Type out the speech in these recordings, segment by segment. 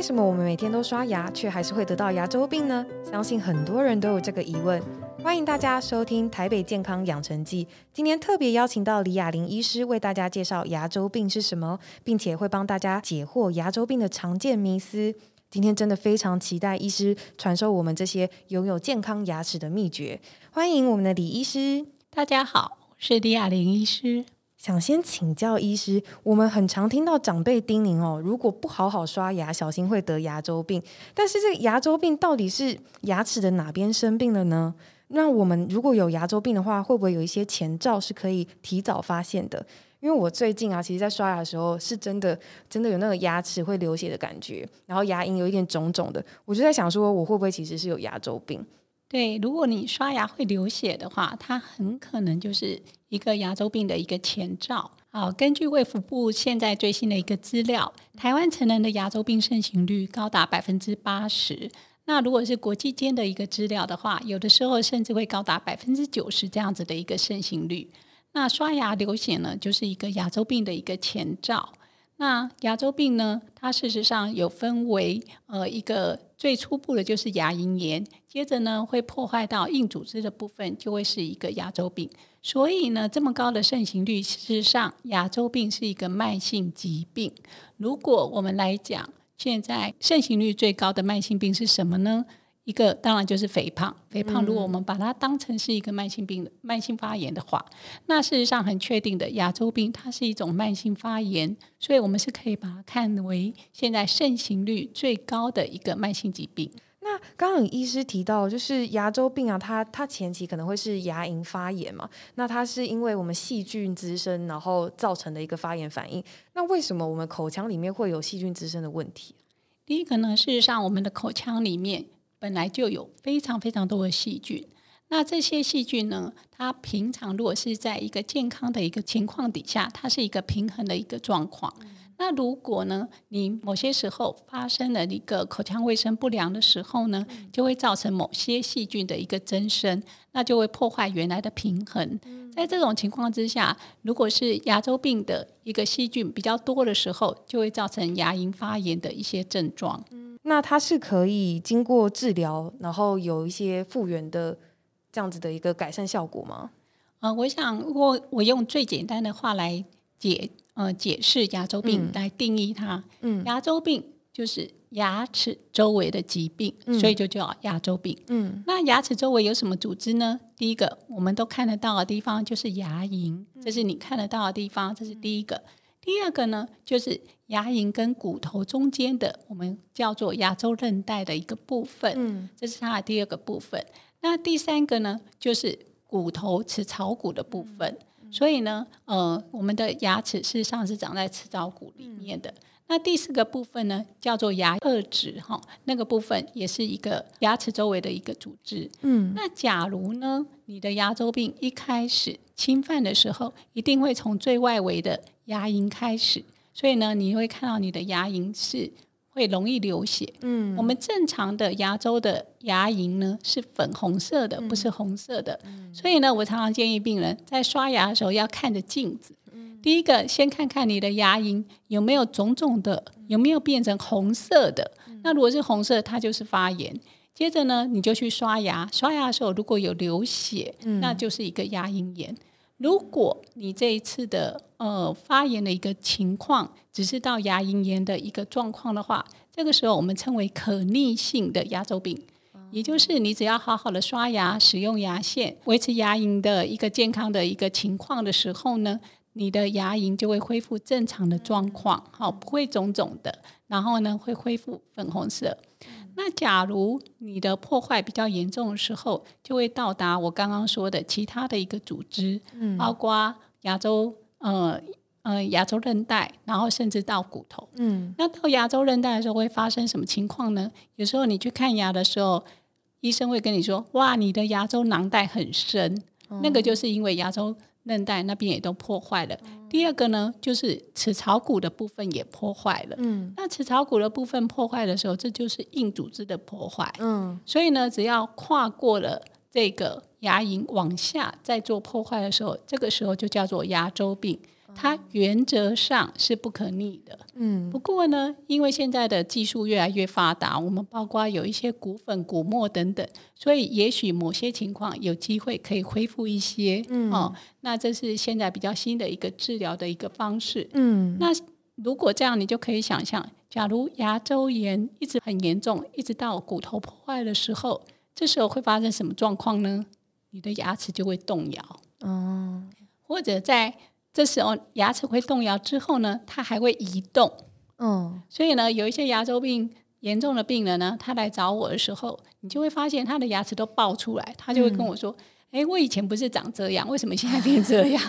为什么我们每天都刷牙，却还是会得到牙周病呢？相信很多人都有这个疑问。欢迎大家收听台北健康养成记，今天特别邀请到李雅玲医师为大家介绍牙周病是什么，并且会帮大家解惑牙周病的常见迷思。今天真的非常期待医师传授我们这些拥有健康牙齿的秘诀。欢迎我们的李医师，大家好，我是李雅玲医师。想先请教医师，我们很常听到长辈叮咛哦，如果不好好刷牙，小心会得牙周病。但是这个牙周病到底是牙齿的哪边生病了呢？那我们如果有牙周病的话，会不会有一些前兆是可以提早发现的？因为我最近啊，其实在刷牙的时候，是真的真的有那个牙齿会流血的感觉，然后牙龈有一点肿肿的，我就在想说，我会不会其实是有牙周病？对，如果你刷牙会流血的话，它很可能就是一个牙周病的一个前兆。好，根据卫福部现在最新的一个资料，台湾成人的牙周病盛行率高达百分之八十。那如果是国际间的一个资料的话，有的时候甚至会高达百分之九十这样子的一个盛行率。那刷牙流血呢，就是一个牙周病的一个前兆。那牙周病呢？它事实上有分为呃一个最初步的就是牙龈炎，接着呢会破坏到硬组织的部分，就会是一个牙周病。所以呢，这么高的盛行率，事实上牙周病是一个慢性疾病。如果我们来讲，现在盛行率最高的慢性病是什么呢？一个当然就是肥胖，肥胖如果我们把它当成是一个慢性病、慢性发炎的话，那事实上很确定的，牙周病它是一种慢性发炎，所以我们是可以把它看为现在盛行率最高的一个慢性疾病。那刚刚医师提到，就是牙周病啊，它它前期可能会是牙龈发炎嘛，那它是因为我们细菌滋生，然后造成的一个发炎反应。那为什么我们口腔里面会有细菌滋生的问题？第一个呢，事实上我们的口腔里面。本来就有非常非常多的细菌，那这些细菌呢，它平常如果是在一个健康的一个情况底下，它是一个平衡的一个状况。那如果呢，你某些时候发生了一个口腔卫生不良的时候呢，就会造成某些细菌的一个增生，那就会破坏原来的平衡。在这种情况之下，如果是牙周病的一个细菌比较多的时候，就会造成牙龈发炎的一些症状。那它是可以经过治疗，然后有一些复原的这样子的一个改善效果吗？呃，我想我我用最简单的话来解呃解释牙周病来定义它。嗯，牙周病就是牙齿周围的疾病，所以就叫牙周病。嗯，那牙齿周围有什么组织呢？第一个我们都看得到的地方就是牙龈，这是你看得到的地方，这是第一个。第二个呢，就是牙龈跟骨头中间的，我们叫做牙周韧带的一个部分，嗯，这是它的第二个部分。那第三个呢，就是骨头齿槽骨的部分。所以呢，呃，我们的牙齿事实上是长在齿槽骨里面的。那第四个部分呢，叫做牙颚质，哈，那个部分也是一个牙齿周围的一个组织。嗯，那假如呢，你的牙周病一开始侵犯的时候，一定会从最外围的牙龈开始，所以呢，你会看到你的牙龈是会容易流血。嗯，我们正常的牙周的牙龈呢是粉红色的，不是红色的。所以呢，我常常建议病人在刷牙的时候要看着镜子。第一个，先看看你的牙龈有没有肿肿的，有没有变成红色的。那如果是红色，它就是发炎。接着呢，你就去刷牙，刷牙的时候如果有流血，那就是一个牙龈炎。如果你这一次的呃发炎的一个情况，只是到牙龈炎的一个状况的话，这个时候我们称为可逆性的牙周病，也就是你只要好好的刷牙，使用牙线，维持牙龈的一个健康的一个情况的时候呢。你的牙龈就会恢复正常的状况，好，不会肿肿的，然后呢会恢复粉红色。那假如你的破坏比较严重的时候，就会到达我刚刚说的其他的一个组织，嗯，包括牙周，呃呃牙周韧带，然后甚至到骨头，嗯，那到牙周韧带的时候会发生什么情况呢？有时候你去看牙的时候，医生会跟你说，哇，你的牙周囊袋很深，那个就是因为牙周。韧带那边也都破坏了。第二个呢，就是齿槽骨的部分也破坏了。嗯，那齿槽骨的部分破坏的时候，这就是硬组织的破坏。嗯，所以呢，只要跨过了这个牙龈往下再做破坏的时候，这个时候就叫做牙周病。它原则上是不可逆的。嗯不过呢，因为现在的技术越来越发达，我们包括有一些骨粉、骨末等等，所以也许某些情况有机会可以恢复一些。嗯哦，那这是现在比较新的一个治疗的一个方式。嗯那如果这样，你就可以想象，假如牙周炎一直很严重，一直到骨头破坏的时候，这时候会发生什么状况呢？你的牙齿就会动摇，哦或者在这时候牙齿会动摇之后呢，它还会移动。嗯所以呢，有一些牙周病严重的病人呢，他来找我的时候，你就会发现他的牙齿都爆出来，他就会跟我说：“哎、我以前不是长这样，为什么现在变这样？”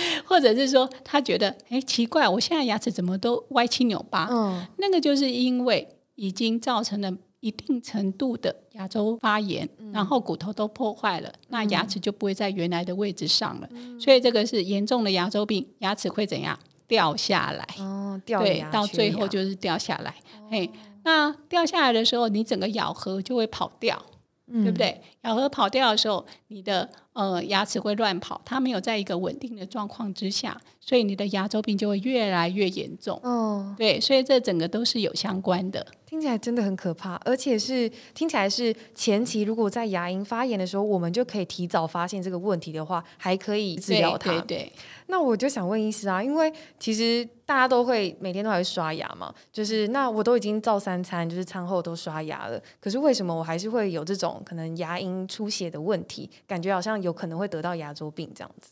或者是说，他觉得：“哎，奇怪，我现在牙齿怎么都歪七扭八？”嗯那个就是因为已经造成了一定程度的牙周发炎，然后骨头都破坏了，那牙齿就不会在原来的位置上了。所以这个是严重的牙周病，牙齿会怎样掉下来？哦，掉对到最后就是掉下来。嘿，那掉下来的时候，你整个咬合就会跑掉。对不对？咬合跑掉的时候，你的呃牙齿会乱跑，它没有在一个稳定的状况之下，所以你的牙周病就会越来越严重。哦，对，所以这整个都是有相关的。听起来真的很可怕，而且是听起来是前期如果在牙龈发炎的时候，我们就可以提早发现这个问题的话，还可以治疗它。对对对，那我就想问医师啊，因为其实大家都会每天都还会刷牙嘛，就是那我都已经照三餐，就是餐后都刷牙了，可是为什么我还是会有这种可能牙龈出血的问题？感觉好像有可能会得到牙周病这样子。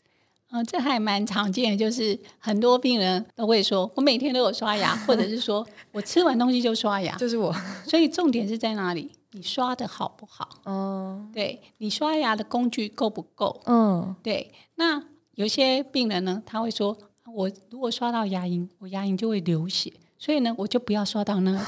嗯、这还蛮常见的，就是很多病人都会说，我每天都有刷牙，或者是说我吃完东西就刷牙。就是我，所以重点是在哪里？你刷的好不好？嗯对你刷牙的工具够不够？嗯对，那有些病人呢，他会说，我如果刷到牙龈，我牙龈就会流血，所以呢，我就不要刷到那里。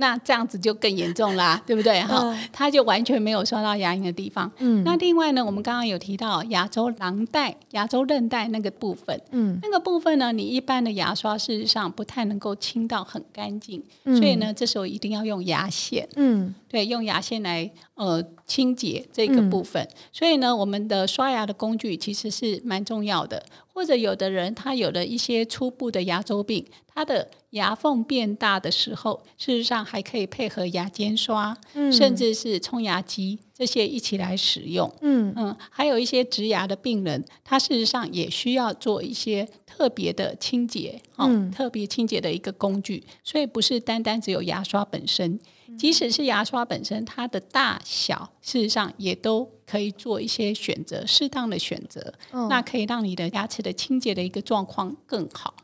那这样子就更严重啦，对不对？哈、他就完全没有刷到牙龈的地方。嗯那另外呢，我们刚刚有提到牙周囊袋、牙周韧带那个部分，嗯那个部分呢，你一般的牙刷事实上不太能够清到很干净，嗯所以呢，这时候一定要用牙线。嗯对，用牙线来呃清洁这个部分。所以呢，我们的刷牙的工具其实是蛮重要的。或者有的人他有了一些初步的牙周病，他的牙缝变大的时候，事实上还可以配合牙尖刷，嗯甚至是冲牙机这些一起来使用。嗯嗯，还有一些植牙的病人，他事实上也需要做一些特别的清洁，哦，嗯特别清洁的一个工具，所以不是单单只有牙刷本身，即使是牙刷本身，它的大小事实上也都可以做一些选择，适当的选择，嗯那可以让你的牙齿的清洁的一个状况更好。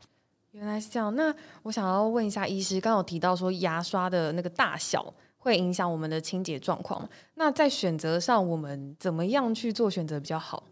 原来是这样。那我想要问一下医师，刚刚有提到说牙刷的那个大小会影响我们的清洁状况，那在选择上，我们怎么样去做选择比较好？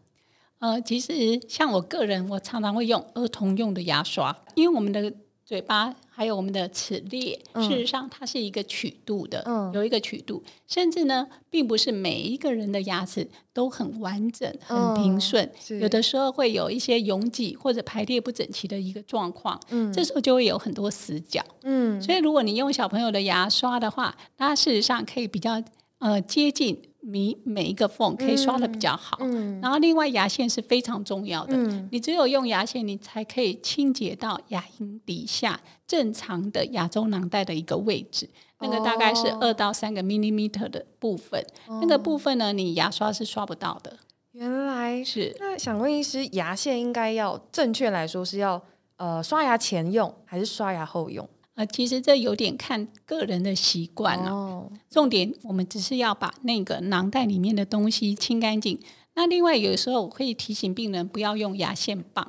呃，其实像我个人，我常常会用儿童用的牙刷，因为我们的嘴巴还有我们的齿列，嗯。事实上它是一个曲度的，嗯。有一个曲度，甚至呢，并不是每一个人的牙齿都很完整、很平顺，嗯有的时候会有一些拥挤或者排列不整齐的一个状况，嗯。这时候就会有很多死角。嗯。所以，如果你用小朋友的牙刷的话，它事实上可以比较呃接近每每一个缝，可以刷的比较好。嗯然后，另外牙线是非常重要的。嗯你只有用牙线，你才可以清洁到牙龈底下正常的牙周囊袋的一个位置。那个大概是哦二到三个 millimeter 的部分，那个部分呢，你牙刷是刷不到的。原来是那想问医师，牙线应该要正确来说是要呃刷牙前用还是刷牙后用？呃，其实这有点看个人的习惯了、哦，重点我们只是要把那个囊袋里面的东西清干净。那另外有时候我会提醒病人不要用牙线棒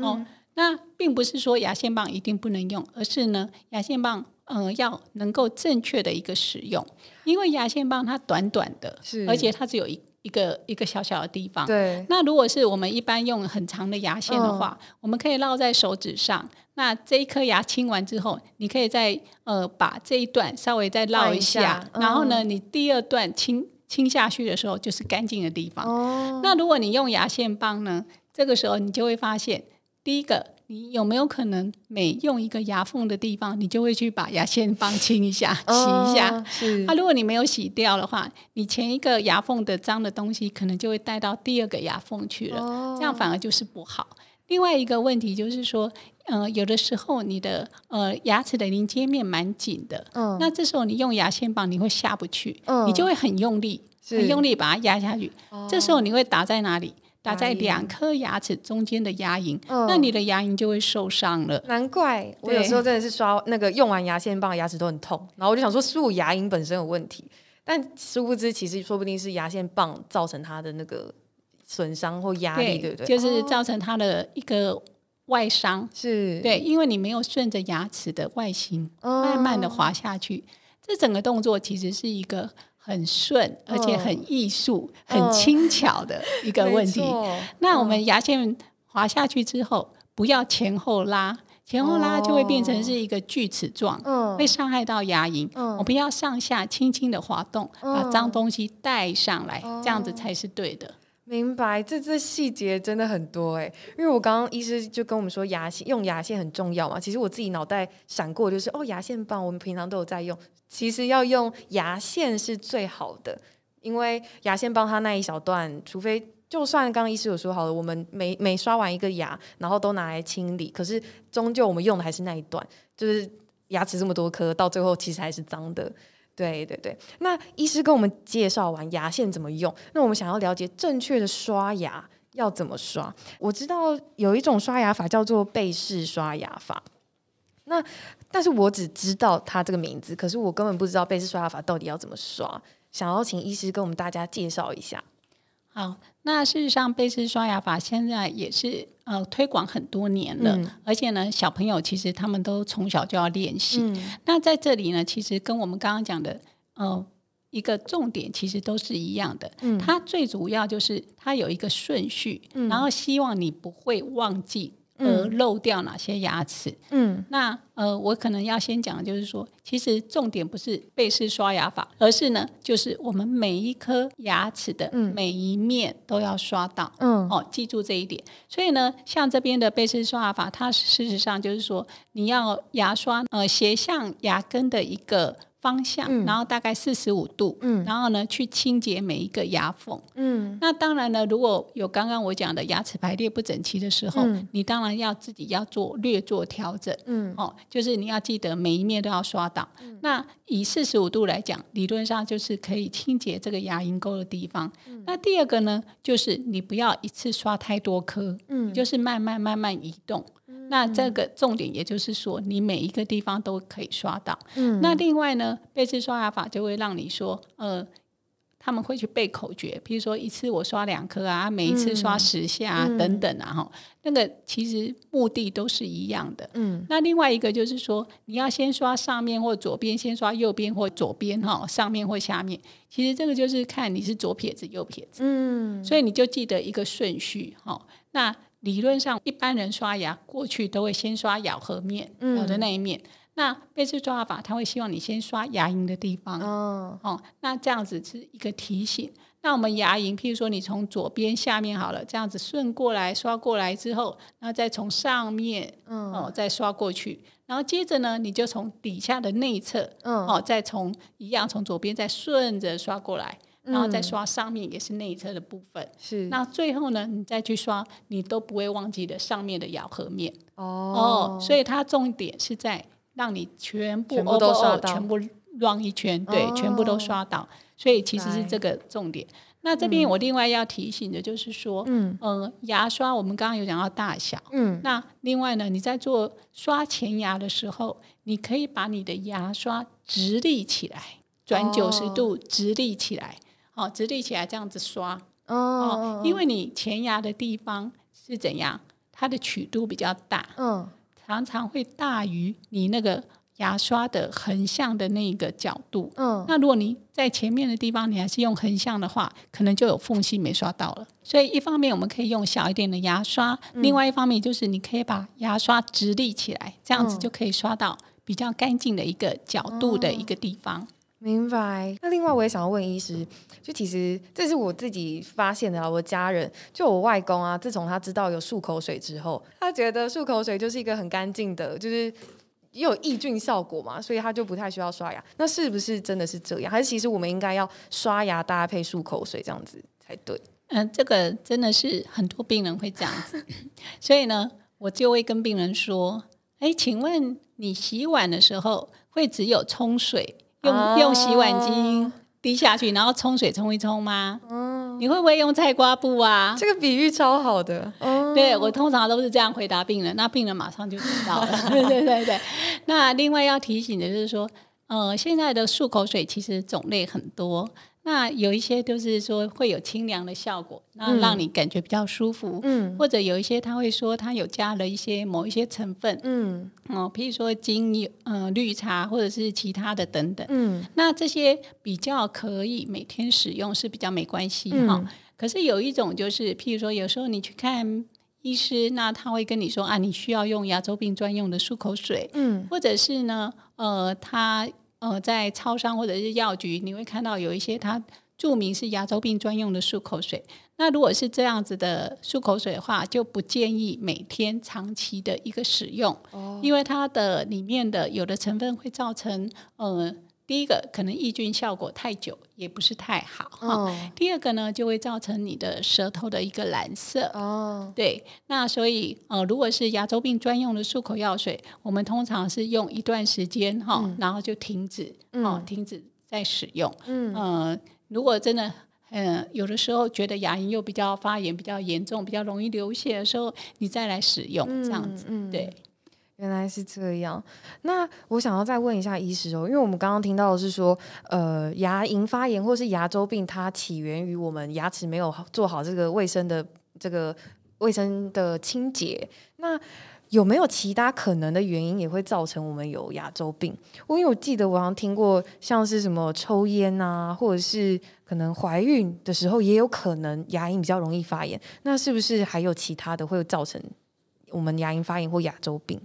哦。那并不是说牙线棒一定不能用，而是呢牙线棒呃要能够正确的一个使用，因为牙线棒它短短的，是而且它只有一一个一个小小的地方。对，那如果是我们一般用很长的牙线的话，我们可以绕在手指上。那这一颗牙清完之后，你可以再呃把这一段稍微再绕换一一下，下然后呢，你第二段清清下去的时候就是干净的地方。哦，那如果你用牙线棒呢，这个时候你就会发现，第一个，你有没有可能每用一个牙缝的地方，你就会去把牙线棒清一下、洗一下？哦是啊，如果你没有洗掉的话，你前一个牙缝的脏的东西，可能就会带到第二个牙缝去了，哦这样反而就是不好。另外一个问题就是说，呃，有的时候你的呃牙齿的邻接面蛮紧的，嗯那这时候你用牙线棒你会下不去，嗯你就会很用力，是很用力把它压下去。这时候你会打在哪里？打在两颗牙齿中间的牙龈，嗯那你的牙龈就会受伤了。难怪我有时候真的是刷那个用完牙线棒，牙齿都很痛，然后我就想说是我牙龈本身有问题，但殊不知其实说不定是牙线棒造成它的那个损伤或压力，对不对？就是哦造成它的一个外伤。是，对，因为你没有顺着牙齿的外形哦慢慢的滑下去，这整个动作其实是一个很顺而且很艺术、嗯很轻巧的一个问题。那我们牙线滑下去之后，不要前后拉，前后拉就会变成是一个锯齿状。嗯会伤害到牙龈，嗯我们要上下轻轻的滑动，把嗯脏东西带上来，哦这样子才是对的。明白，这这细节真的很多哎，因为我刚刚医师就跟我们说牙线用牙线很重要嘛，其实我自己脑袋闪过就是哦牙线棒我们平常都有在用，其实要用牙线是最好的，因为牙线棒它那一小段，除非就算刚刚医师有说好了，我们每每刷完一个牙，然后都拿来清理，可是终究我们用的还是那一段，就是牙齿这么多颗，到最后其实还是脏的。对对对，那医师跟我们介绍完牙线怎么用，那我们想要了解正确的刷牙要怎么刷。我知道有一种刷牙法叫做背式刷牙法，那但是我只知道它这个名字，可是我根本不知道背式刷牙法到底要怎么刷。想要请医师跟我们大家介绍一下。好，那事实上，贝氏刷牙法现在也是呃推广很多年了，嗯而且呢，小朋友其实他们都从小就要练习。嗯那在这里呢，其实跟我们刚刚讲的呃一个重点其实都是一样的。嗯它最主要就是它有一个顺序，嗯然后希望你不会忘记而漏掉哪些牙齿。嗯那呃，我可能要先讲的就是说，其实重点不是背式刷牙法，而是呢，就是我们每一颗牙齿的嗯每一面都要刷到。嗯哦，记住这一点。所以呢，像这边的背式刷牙法，它事实上就是说，你要牙刷呃斜向牙根的一个方向，嗯然后大概四十五度，嗯然后呢去清洁每一个牙缝。嗯那当然呢，如果有刚刚我讲的牙齿排列不整齐的时候，嗯你当然要自己要做略做调整。嗯哦，就是你要记得每一面都要刷到。那以四十五度来讲，理论上就是可以清洁这个牙龈沟的地方。那第二个呢，就是你不要一次刷太多颗，嗯就是慢慢慢慢移动。那这个重点也就是说，你每一个地方都可以刷到。嗯那另外呢，背式刷牙法就会让你说，呃，他们会去背口诀，比如说一次我刷两颗啊，每一次刷十下啊，嗯等等啊，哈，那个其实目的都是一样的。嗯那另外一个就是说，你要先刷上面或左边，先刷右边或左边哈，上面或下面。其实这个就是看你是左撇子右撇子，嗯所以你就记得一个顺序哈。那理论上一般人刷牙过去都会先刷咬合面，嗯。咬的那一面。那背式刷牙法，他会希望你先刷牙龈的地方，哦。哦，那这样子是一个提醒。那我们牙龈，譬如说你从左边下面好了，这样子顺过来刷过来之后，然后再从上面嗯。哦再刷过去，然后接着呢，你就从底下的内侧嗯。哦，再从一样从左边再顺着刷过来，然后再嗯刷上面也是内侧的部分。是那最后呢，你再去刷，你都不会忘记的上面的咬合面哦哦。所以它重点是在让你全部全部都刷到全部 run 一圈，对，哦全部都刷到。所以其实是来这个重点。那这边我另外要提醒的就是说，嗯呃，牙刷我们刚刚有讲到大小，嗯那另外呢，你在做刷前牙的时候，你可以把你的牙刷直立起来，转九十哦度直立起来，好、直立起来这样子刷。哦哦，因为你前牙的地方是怎样，它的曲度比较大，嗯常常会大于你那个牙刷的横向的那个角度。嗯那如果你在前面的地方你还是用横向的话，可能就有缝隙没刷到了。所以一方面我们可以用小一点的牙刷，嗯另外一方面就是你可以把牙刷直立起来，这样子嗯就可以刷到比较干净的一个角度的一个地方。明白。那另外我也想要问医师，就其实这是我自己发现的啦，我家人就我外公啊，自从他知道有漱口水之后，他觉得漱口水就是一个很干净的，就是。也有抑菌效果嘛，所以他就不太需要刷牙。那是不是真的是这样？还是其实我们应该要刷牙搭配漱口水这样子才对？嗯，这个真的是很多病人会这样子，所以呢，我就会跟病人说：“哎，请问你洗碗的时候会只有冲水，用用洗碗巾滴下去，然后冲水冲一冲吗？你会不会用菜瓜布啊？这个比喻超好的。对我通常都是这样回答病人，那病人马上就知道了。对对对对。那另外要提醒的就是说，呃，现在的漱口水其实种类很多。那有一些就是说会有清凉的效果，那让你感觉比较舒服。嗯，或者有一些他会说他有加了一些某一些成分。嗯，哦，譬如说精油、呃绿茶或者是其他的等等。嗯，那这些比较可以每天使用是比较没关系哈。可是有一种就是，譬如说有时候你去看医师，那他会跟你说啊，你需要用牙周病专用的漱口水。嗯，或者是呢，呃，他。呃，在超商或者是药局，你会看到有一些它注明是牙周病专用的漱口水。那如果是这样子的漱口水的话，就不建议每天长期的一个使用，因为它的里面的有的成分会造成呃。第一个可能抑菌效果太久也不是太好哈。第二个呢，就会造成你的舌头的一个蓝色。哦，对。那所以呃，如果是牙周病专用的漱口药水，我们通常是用一段时间哈，然后就停止，哦，停止再使用。嗯。呃，如果真的嗯，有的时候觉得牙龈又比较发炎、比较严重、比较容易流血的时候，你再来使用这样子。对。原来是这样，那我想要再问一下医师哦，因为我们刚刚听到的是说，呃，牙龈发炎或是牙周病，它起源于我们牙齿没有做好这个卫生的这个卫生的清洁。那有没有其他可能的原因也会造成我们有牙周病？我因为我记得我好像听过，像是什么抽烟啊，或者是可能怀孕的时候也有可能牙龈比较容易发炎。那是不是还有其他的会造成我们牙龈发炎或牙周病？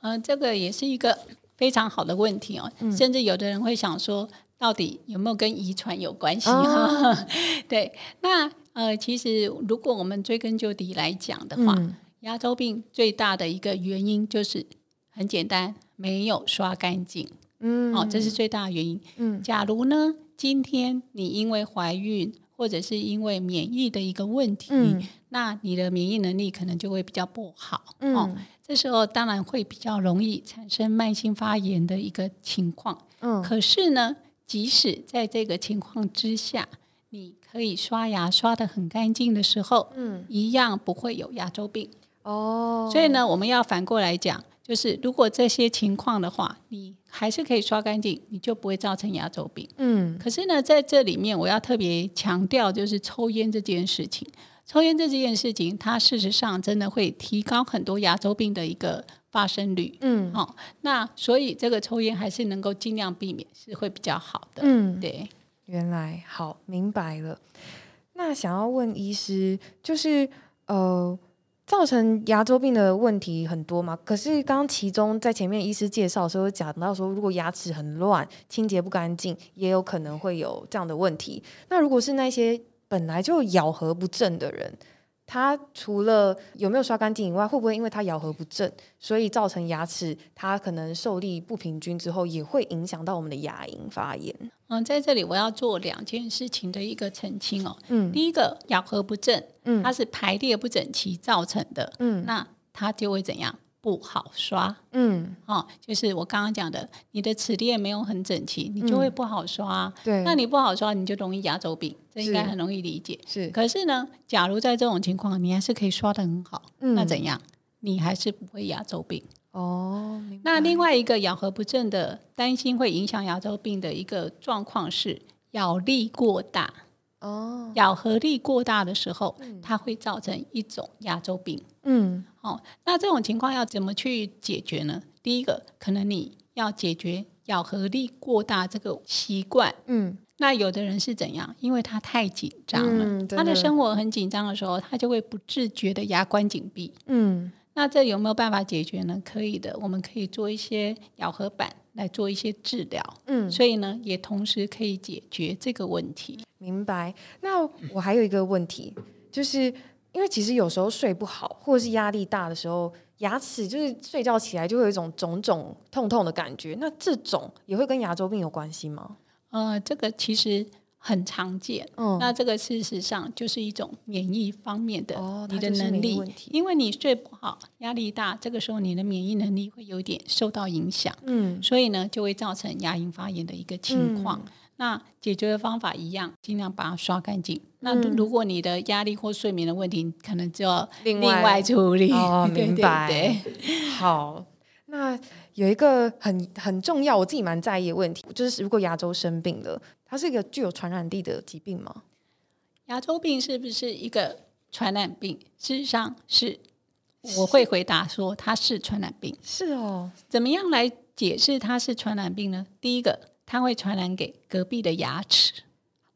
嗯，这个也是一个非常好的问题哦。甚至有的人会想说，到底有没有跟遗传有关系？哈，对。那呃，其实如果我们追根究底来讲的话，牙周病最大的一个原因就是很简单，没有刷干净。嗯，哦，这是最大的原因。嗯，假如呢，今天你因为怀孕或者是因为免疫的一个问题，那你的免疫能力可能就会比较不好。嗯。这时候当然会比较容易产生慢性发炎的一个情况。嗯，可是呢，即使在这个情况之下，你可以刷牙刷的很干净的时候，嗯，一样不会有牙周病。哦，所以呢，我们要反过来讲，就是如果这些情况的话，你还是可以刷干净，你就不会造成牙周病。嗯，可是呢，在这里面我要特别强调，就是抽烟这件事情。抽烟这件事情，它事实上真的会提高很多牙周病的一个发生率。嗯，好，那所以这个抽烟还是能够尽量避免，是会比较好的。嗯，对，原来好明白了。那想要问医师，就是呃，造成牙周病的问题很多嘛？可是刚刚其中在前面医师介绍的时候讲到说，如果牙齿很乱、清洁不干净，也有可能会有这样的问题。那如果是那些本来就咬合不正的人，他除了有没有刷干净以外，会不会因为他咬合不正，所以造成牙齿他可能受力不平均之后，也会影响到我们的牙龈发炎？嗯，在这里我要做两件事情的一个澄清哦。嗯，第一个咬合不正，嗯，它是排列不整齐造成的，嗯，那它就会怎样？不好刷，嗯，哦，就是我刚刚讲的，你的齿列没有很整齐，你就会不好刷。对，那你不好刷，你就容易牙周病，这应该很容易理解。是，可是呢，假如在这种情况，你还是可以刷的很好，那怎样？你还是不会牙周病。哦，那另外一个咬合不正的，担心会影响牙周病的一个状况是咬力过大。哦，咬合力过大的时候，它会造成一种牙周病。嗯，好，那这种情况要怎么去解决呢？第一个，可能你要解决咬合力过大这个习惯。嗯，那有的人是怎样？因为他太紧张了，他的生活很紧张的时候，他就会不自觉的牙关紧闭。嗯，那这有没有办法解决呢？可以的，我们可以做一些咬合板。来做一些治疗，嗯，所以呢，也同时可以解决这个问题。明白。那我还有一个问题，就是因为其实有时候睡不好，或者是压力大的时候，牙齿就是睡觉起来就会有一种肿肿痛痛的感觉。那这种也会跟牙周病有关系吗？呃，这个其实很常见。那这个事实上就是一种免疫方面的你的能力，因为你睡不好、压力大，这个时候你的免疫能力会有点受到影响。嗯，所以呢，就会造成牙龈发炎的一个情况。那解决的方法一样，尽量把它刷干净。那如果你的压力或睡眠的问题，可能就要另外处理。哦，明白。好，那有一个很很重要，我自己蛮在意的问题，就是如果牙周生病了，它是一个具有传染力的疾病吗？牙周病是不是一个传染病？事实上是，我会回答说它是传染病。是哦，怎么样来解释它是传染病呢？第一个。它会传染给隔壁的牙齿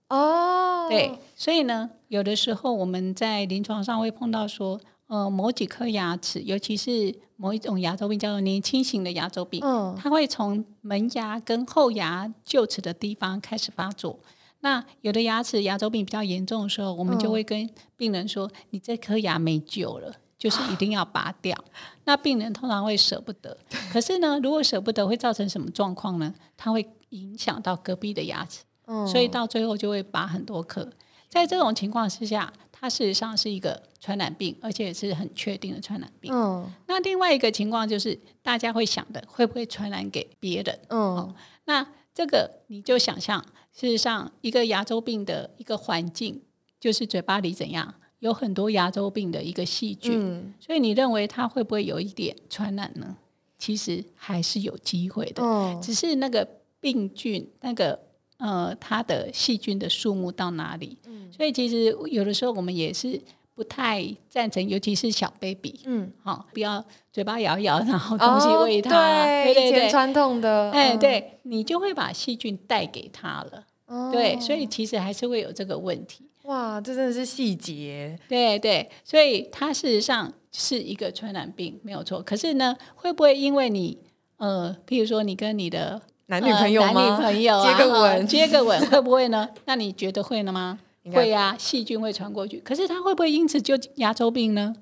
哦，对，所以呢，有的时候我们在临床上会碰到说，呃，某几颗牙齿，尤其是某一种牙周病叫做年轻型的牙周病，嗯，它会从门牙跟后牙臼齿的地方开始发作。那有的牙齿牙周病比较严重的时候，我们就会跟病人说，你这颗牙没救了。就是一定要拔掉，那病人通常会舍不得。可是呢，如果舍不得，会造成什么状况呢？它会影响到隔壁的牙齿，所以到最后就会拔很多颗。在这种情况之下，它事实上是一个传染病，而且是很确定的传染病。嗯，那另外一个情况就是，大家会想的会不会传染给别人？嗯，那这个你就想象，事实上一个牙周病的一个环境，就是嘴巴里怎样？有很多牙周病的一个细菌，所以你认为它会不会有一点传染呢？其实还是有机会的，只是那个病菌那个呃它的细菌的数目到哪里？所以其实有的时候我们也是不太赞成，尤其是小 baby，嗯，好，不要嘴巴摇一摇，然后东西喂他，对对对，传统的，哎，对你就会把细菌带给他了，对，所以其实还是会有这个问题。哇，这真的是细节。对对，所以它事实上是一个传染病，没有错。可是呢，会不会因为你呃，譬如说你跟你的男女朋友男女朋友接个吻，接个吻，会不会呢？那你觉得会了吗？会呀，细菌会传过去。可是它会不会因此就牙周病呢？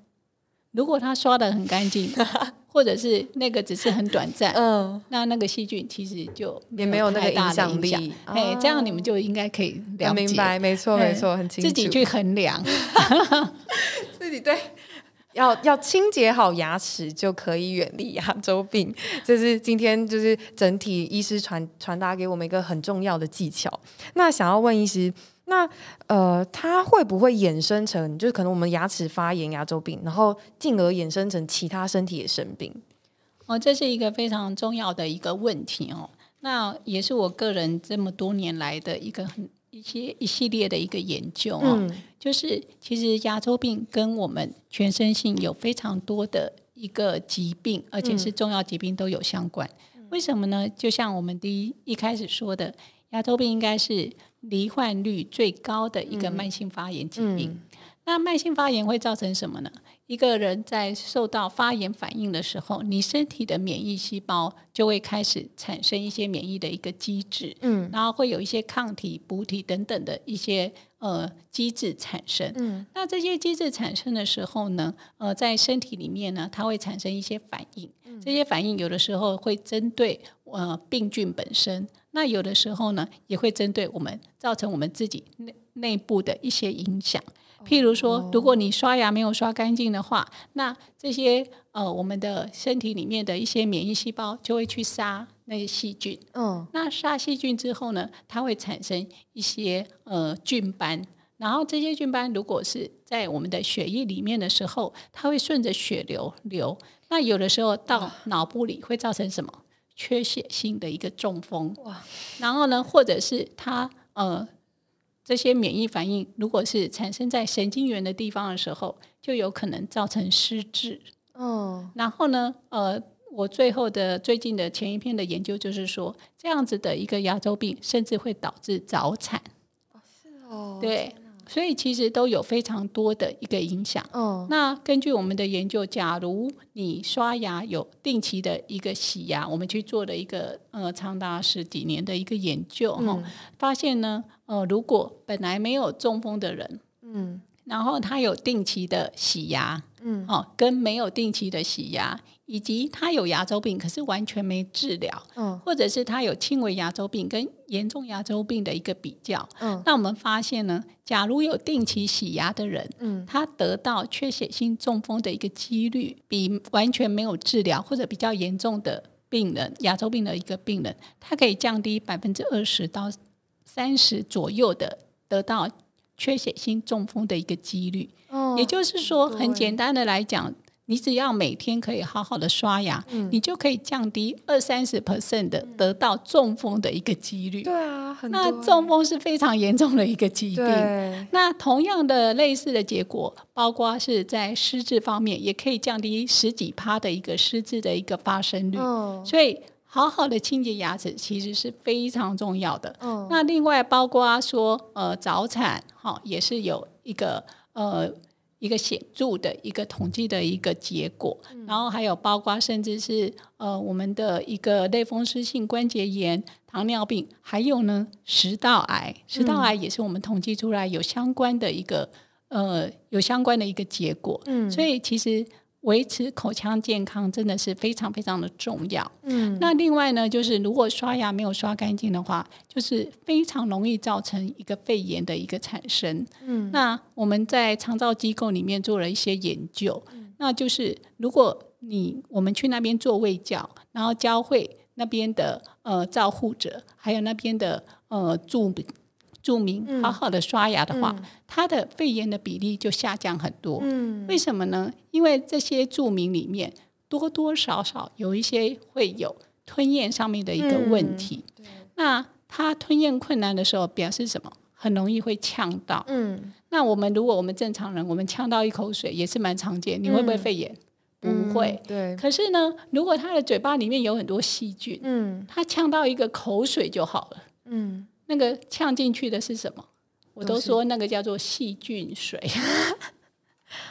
如果它刷的很干净。或者是那个只是很短暂，嗯，那那个细菌其实就也没有那个影响力，哎，这样你们就应该可以了解，明白，没错，没错，很清楚，自己去衡量，自己对，要要清洁好牙齿就可以远离牙周病，这是今天就是整体医师传传达给我们一个很重要的技巧。那想要问医师。那呃，它会不会衍生成，就是可能我们牙齿发炎、牙周病，然后进而衍生成其他身体的生病？哦，这是一个非常重要的一个问题哦。那也是我个人这么多年来的一个很一些一系列的一个研究哦，就是其实牙周病跟我们全身性有非常多的一个疾病，而且是重要疾病都有相关。为什么呢？就像我们第一一开始说的。牙周病应该是罹患率最高的一个慢性发炎疾病。那慢性发炎会造成什么呢？一个人在受到发炎反应的时候，你身体的免疫细胞就会开始产生一些免疫的一个机制，嗯，然后会有一些抗体、补体等等的一些呃机制产生。嗯，那这些机制产生的时候呢，呃，在身体里面呢，它会产生一些反应。这些反应有的时候会针对呃病菌本身。那有的时候呢，也会针对我们造成我们自己内内部的一些影响。譬如说，如果你刷牙没有刷干净的话，那这些呃我们的身体里面的一些免疫细胞就会去杀那些细菌。嗯，那杀细菌之后呢，它会产生一些呃菌斑。然后这些菌斑如果是在我们的血液里面的时候，它会顺着血流流。那有的时候到脑部里会造成什么？缺血性的一个中风，哇！然后呢，或者是他呃这些免疫反应，如果是产生在神经元的地方的时候，就有可能造成失智。嗯，然后呢，呃，我最后的最近的前一篇的研究就是说，这样子的一个牙周病，甚至会导致早产。哦，是哦，对。所以其实都有非常多的一个影响。嗯，那根据我们的研究，假如你刷牙有定期的一个洗牙，我们去做了一个呃长达十几年的一个研究哈，发现呢，呃，如果本来没有中风的人，嗯，然后他有定期的洗牙，嗯，哦，跟没有定期的洗牙，以及他有牙周病，可是完全没治疗，嗯。或者是他有轻微牙周病跟严重牙周病的一个比较，嗯。那我们发现呢，假如有定期洗牙的人，嗯。他得到缺血性中风的一个几率，比完全没有治疗或者比较严重的病人，牙周病的一个病人，他可以降低百分之二十到三十左右的得到缺血性中风的一个几率。哦也就是说，很简单的来讲，你只要每天可以好好的刷牙，嗯你就可以降低二三十 percent 的得到中风的一个几率。对啊，很那中风是非常严重的一个疾病。那同样的类似的结果，包括是在失智方面，也可以降低十几趴的一个失智的一个发生率。嗯所以，好好的清洁牙齿其实是非常重要的。嗯那另外包括说，呃，早产哈、也是有一个呃一个显著的一个统计的一个结果，然后还有包括甚至是呃我们的一个类风湿性关节炎、糖尿病，还有呢食道癌，食道癌也是我们统计出来有相关的一个呃有相关的一个结果，嗯。所以其实。维持口腔健康真的是非常非常的重要。嗯那另外呢，就是如果刷牙没有刷干净的话，就是非常容易造成一个肺炎的一个产生。嗯那我们在长照机构里面做了一些研究，嗯那就是如果你我们去那边做卫教，然后教会那边的呃照护者，还有那边的呃住民住民嗯好好的刷牙的话，它的肺炎的比例就下降很多。嗯为什么呢？因为这些著名里面多多少少有一些会有吞咽上面的一个问题。对那他吞咽困难的时候，表示什么？很容易会呛到。嗯那我们如果我们正常人，我们呛到一口水也是蛮常见，你会不会肺炎？不会。嗯对可是呢，如果他的嘴巴里面有很多细菌，嗯他呛到一个口水就好了。嗯那个呛进去的是什么？我都说那个叫做细菌水。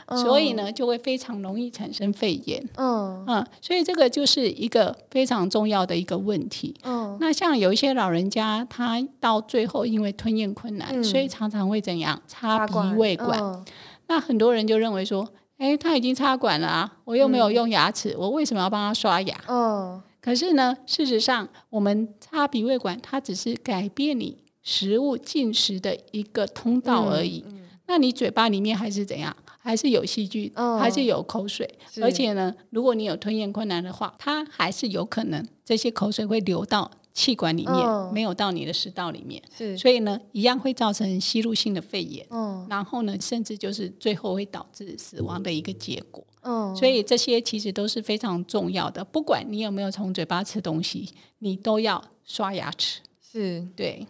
嗯所以呢，就会非常容易产生肺炎。嗯嗯，所以这个就是一个非常重要的一个问题。嗯那像有一些老人家，他到最后因为吞咽困难，嗯所以常常会怎样插鼻胃管。嗯那很多人就认为说，哎，他已经插管了啊，我又没有用牙齿，我为什么要帮他刷牙？嗯可是呢，事实上，我们插鼻胃管，它只是改变你食物进食的一个通道而已。那你嘴巴里面还是怎样？还是有细菌，嗯还是有口水，而且呢，如果你有吞咽困难的话，它还是有可能这些口水会流到气管里面，嗯没有到你的食道里面，是所以呢，一样会造成吸入性的肺炎。嗯然后呢，甚至就是最后会导致死亡的一个结果。嗯所以这些其实都是非常重要的，不管你有没有从嘴巴吃东西，你都要刷牙齿。是对，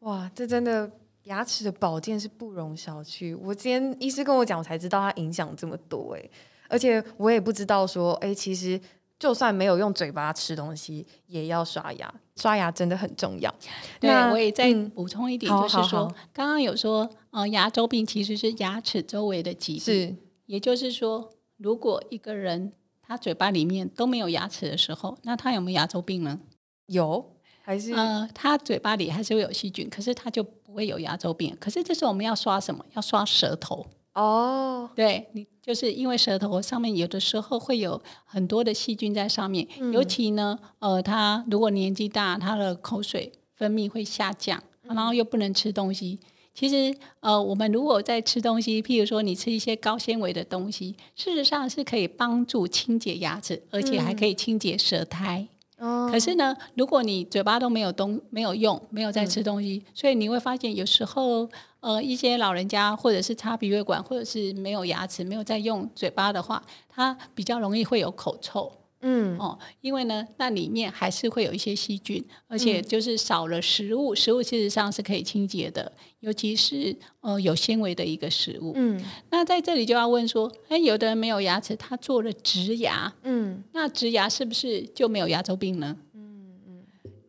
哇，这真的牙齿的保健是不容小觑。我今天医师跟我讲，我才知道它影响这么多哎，而且我也不知道说，哎，其实就算没有用嘴巴吃东西，也要刷牙。刷牙真的很重要。对那我也再嗯补充一点，就是说好，刚刚有说，呃，牙周病其实是牙齿周围的疾病，是也就是说，如果一个人他嘴巴里面都没有牙齿的时候，那他有没有牙周病呢？有还是呃，他嘴巴里还是会有细菌，可是他就不会有牙周病。可是这时候我们要刷什么？要刷舌头。哦，对你，就是因为舌头上面有的时候会有很多的细菌在上面，嗯。尤其呢，呃，他如果年纪大，他的口水分泌会下降，嗯然后又不能吃东西。其实，呃，我们如果在吃东西，譬如说你吃一些高纤维的东西，事实上是可以帮助清洁牙齿，而且还可以清洁舌苔。哦。可是呢，如果你嘴巴都没有东没有用，没有在吃东西，所以你会发现有时候呃一些老人家或者是插鼻胃管，或者是没有牙齿，没有在用嘴巴的话，它比较容易会有口臭。嗯哦，因为呢，那里面还是会有一些细菌，而且就是少了食物，食物事实上是可以清洁的，尤其是呃有纤维的一个食物。嗯那在这里就要问说，哎，有的人没有牙齿，他做了植牙，嗯那植牙是不是就没有牙周病呢？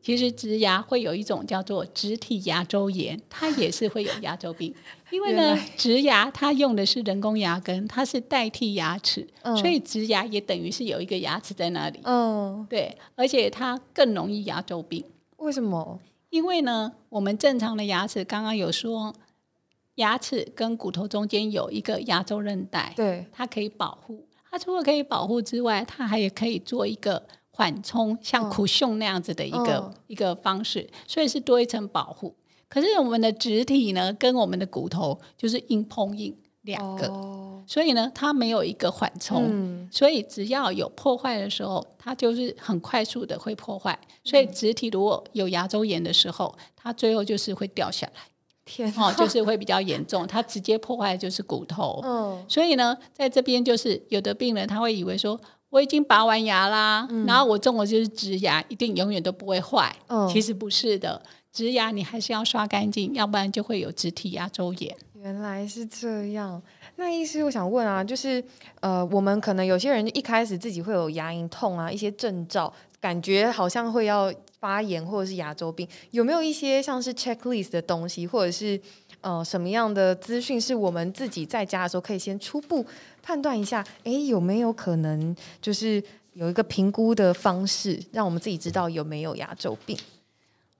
其实植牙会有一种叫做植体牙周炎，它也是会有牙周病。因为呢，植牙它用的是人工牙根，它是代替牙齿，嗯所以植牙也等于是有一个牙齿在那里。嗯，对，而且它更容易牙周病，为什么？因为呢，我们正常的牙齿刚刚有说，牙齿跟骨头中间有一个牙周韧带，对，它可以保护。它它除了可以保护之外，它还也可以做一个缓冲，像苦胸那样子的一个一个方式，所以是多一层保护。可是我们的植体呢，跟我们的骨头就是硬碰硬两个，所以呢，它没有一个缓冲，所以只要有破坏的时候，它就是很快速的会破坏。所以植体如果有牙周炎的时候，它最后就是会掉下来，天哦，就是会比较严重，它直接破坏就是骨头。嗯，所以呢，在这边就是有的病人他会以为说，我已经拔完牙啦，然后我种的就是植牙，一定永远都不会坏。嗯，其实不是的。植牙你还是要刷干净，要不然就会有植体牙周炎。原来是这样，那意思我想问啊，就是呃，我们可能有些人一开始自己会有牙龈痛啊，一些症兆，感觉好像会要发炎或者是牙周病，有没有一些像是 checklist 的东西，或者是呃什么样的资讯，是我们自己在家的时候可以先初步判断一下，哎，有没有可能就是有一个评估的方式，让我们自己知道有没有牙周病。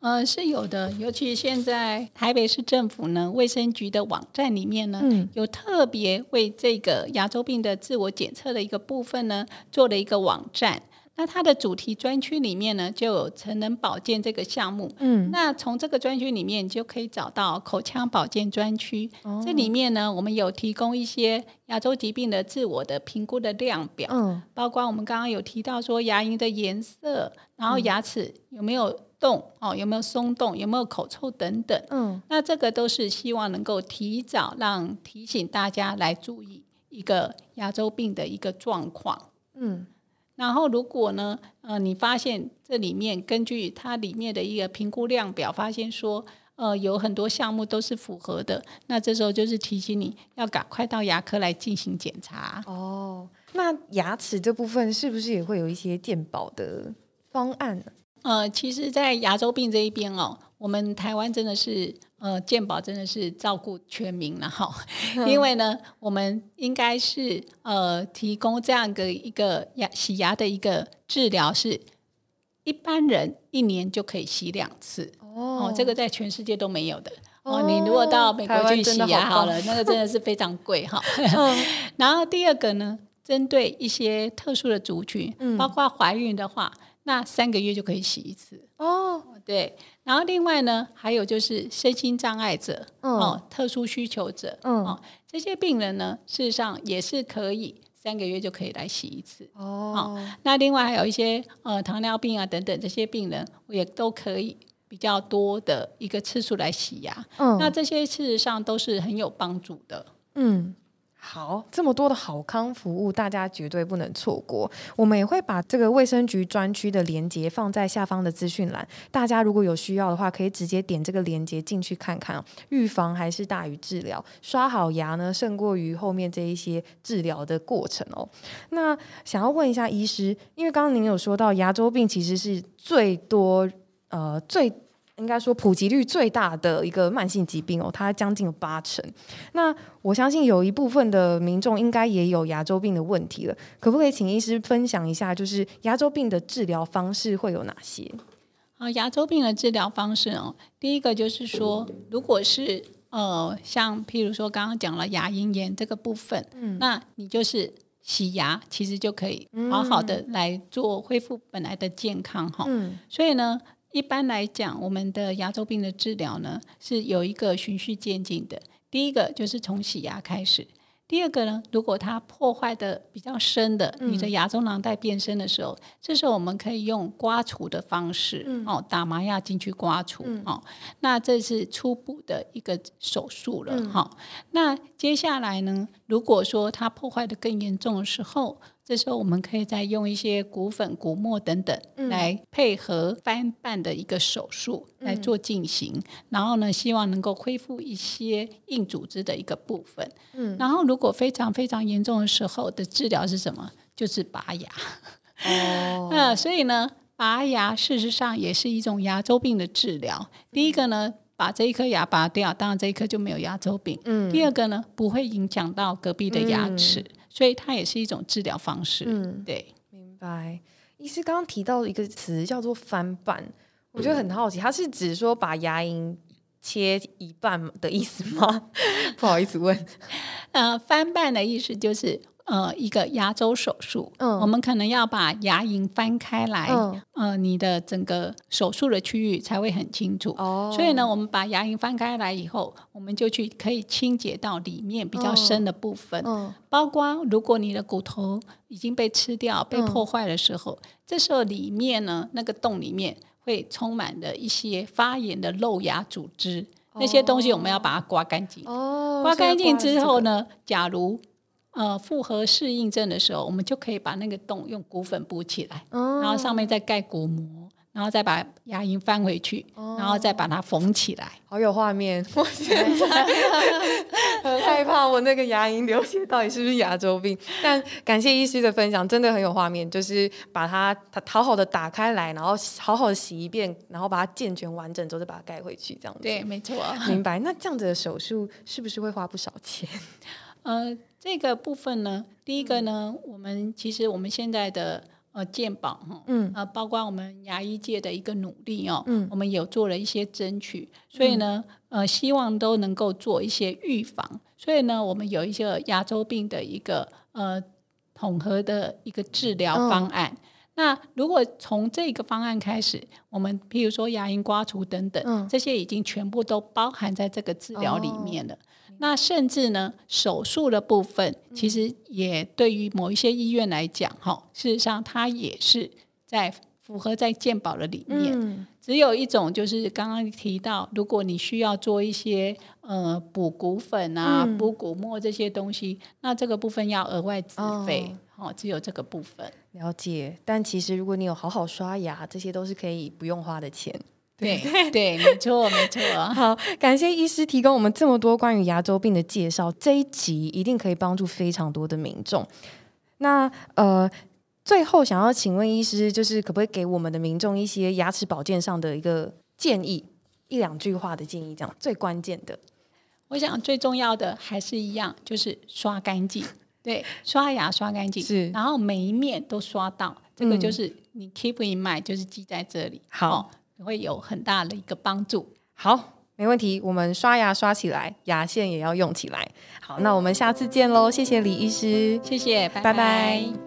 呃，是有的，尤其现在台北市政府呢，卫生局的网站里面呢，嗯有特别为这个牙周病的自我检测的一个部分呢，做了一个网站。那它的主题专区里面呢，就有成人保健这个项目。嗯，那从这个专区里面就可以找到口腔保健专区。这里面呢，我们有提供一些牙周疾病的自我的评估的量表，嗯，包括我们刚刚有提到说牙龈的颜色，然后牙齿有没有。动哦，有没有松动？有没有口臭等等？嗯，那这个都是希望能够提早让提醒大家来注意一个牙周病的一个状况。嗯，然后如果呢，呃，你发现这里面根据它里面的一个评估量表，发现说，呃，有很多项目都是符合的，那这时候就是提醒你要赶快到牙科来进行检查。哦，那牙齿这部分是不是也会有一些鉴保的方案呢？呃，其实，在牙周病这一边哦，我们台湾真的是呃，健保真的是照顾全民了哈。因为呢，我们应该是呃，提供这样的一个牙洗牙的一个治疗，是一般人一年就可以洗两次哦。这个在全世界都没有的哦。你如果到美国去洗牙好了，那个真的是非常贵哈。然后第二个呢，针对一些特殊的族群，包括怀孕的话。那三个月就可以洗一次哦，对。然后另外呢，还有就是身心障碍者哦，特殊需求者哦，这些病人呢，事实上也是可以三个月就可以来洗一次哦。那另外还有一些呃糖尿病啊等等这些病人，也都可以比较多的一个次数来洗牙。嗯，那这些事实上都是很有帮助的。嗯。好，这么多的好康服务，大家绝对不能错过。我们也会把这个卫生局专区的连接放在下方的资讯栏，大家如果有需要的话，可以直接点这个连接进去看看。预防还是大于治疗，刷好牙呢，胜过于后面这一些治疗的过程哦。那想要问一下医师，因为刚刚您有说到牙周病其实是最多呃最。应该说普及率最大的一个慢性疾病哦，它将近有八成。那我相信有一部分的民众应该也有牙周病的问题了，可不可以请医师分享一下，就是牙周病的治疗方式会有哪些？啊，牙周病的治疗方式哦，第一个就是说，如果是呃，像譬如说刚刚讲了牙龈炎这个部分，嗯，那你就是洗牙，其实就可以好好的来做恢复本来的健康哈。嗯，所以呢。一般来讲，我们的牙周病的治疗呢，是有一个循序渐进的。第一个就是从洗牙开始。第二个呢，如果它破坏的比较深的，你的牙周囊袋变深的时候，这时候我们可以用刮除的方式，哦，打麻药进去刮除，哦，那这是初步的一个手术了，哈。那接下来呢，如果说它破坏的更严重的时候，这时候我们可以再用一些骨粉、骨末等等来配合翻瓣的一个手术来做进行，然后呢，希望能够恢复一些硬组织的一个部分。嗯，然后如果非常非常严重的时候的治疗是什么？就是拔牙。哦，那 所以呢，拔牙事实上也是一种牙周病的治疗。第一个呢，把这一颗牙拔掉，当然这一颗就没有牙周病。嗯，第二个呢，不会影响到隔壁的牙齿。所以它也是一种治疗方式。嗯，对，明白。医师刚刚提到一个词叫做翻瓣，我觉得很好奇，它是指说把牙龈切一半的意思吗？不好意思问。呃，翻瓣的意思就是呃一个牙周手术，嗯，我们可能要把牙龈翻开来，嗯，呃，你的整个手术的区域才会很清楚。哦，所以呢，我们把牙龈翻开来以后，我们就去可以清洁到里面比较深的部分，嗯，包括如果你的骨头已经被吃掉、被破坏的时候，这时候里面呢那个洞里面会充满了一些发炎的漏牙组织。那些东西我们要把它刮干净。哦，刮干净之后呢，假如呃复合适应症的时候，我们就可以把那个洞用骨粉补起来，然后上面再盖骨膜。然后再把牙龈翻回去，然后再把它缝起来。好有画面！我现在 很害怕，我那个牙龈流血到底是不是牙周病？但感谢医师的分享，真的很有画面。就是把它它好好的打开来，然后好好的洗一遍，然后把它健全完整之后再把它盖回去，这样子。对，没错。明白。那这样子的手术是不是会花不少钱？呃，这个部分呢，第一个呢，我们其实我们现在的。呃，健保哈，嗯，呃，包括我们牙医界的一个努力哦，嗯，我们有做了一些争取，所以呢，呃，希望都能够做一些预防，所以呢，我们有一些牙周病的一个呃统合的一个治疗方案。那如果从这个方案开始，我们譬如说牙龈刮除等等，这些已经全部都包含在这个治疗里面了。那甚至呢，手术的部分，其实也对于某一些医院来讲，哈，事实上它也是在符合在健保的里面。只有一种就是刚刚提到，如果你需要做一些呃补骨粉啊、补骨膜这些东西，那这个部分要额外自费。哦，只有这个部分了解。但其实如果你有好好刷牙，这些都是可以不用花的钱。对对，没错没错。好，感谢医师提供我们这么多关于牙周病的介绍，这一集一定可以帮助非常多的民众。那呃，最后想要请问医师，就是可不可以给我们的民众一些牙齿保健上的一个建议，一两句话的建议，这样最关键的。我想最重要的还是一样，就是刷干净。对，刷牙刷干净，是，然后每一面都刷到，这个就是你 keep in mind，就是记在这里。好。会有很大的一个帮助。好，没问题，我们刷牙刷起来，牙线也要用起来。好，那我们下次见喽，谢谢李医师，谢谢，拜拜。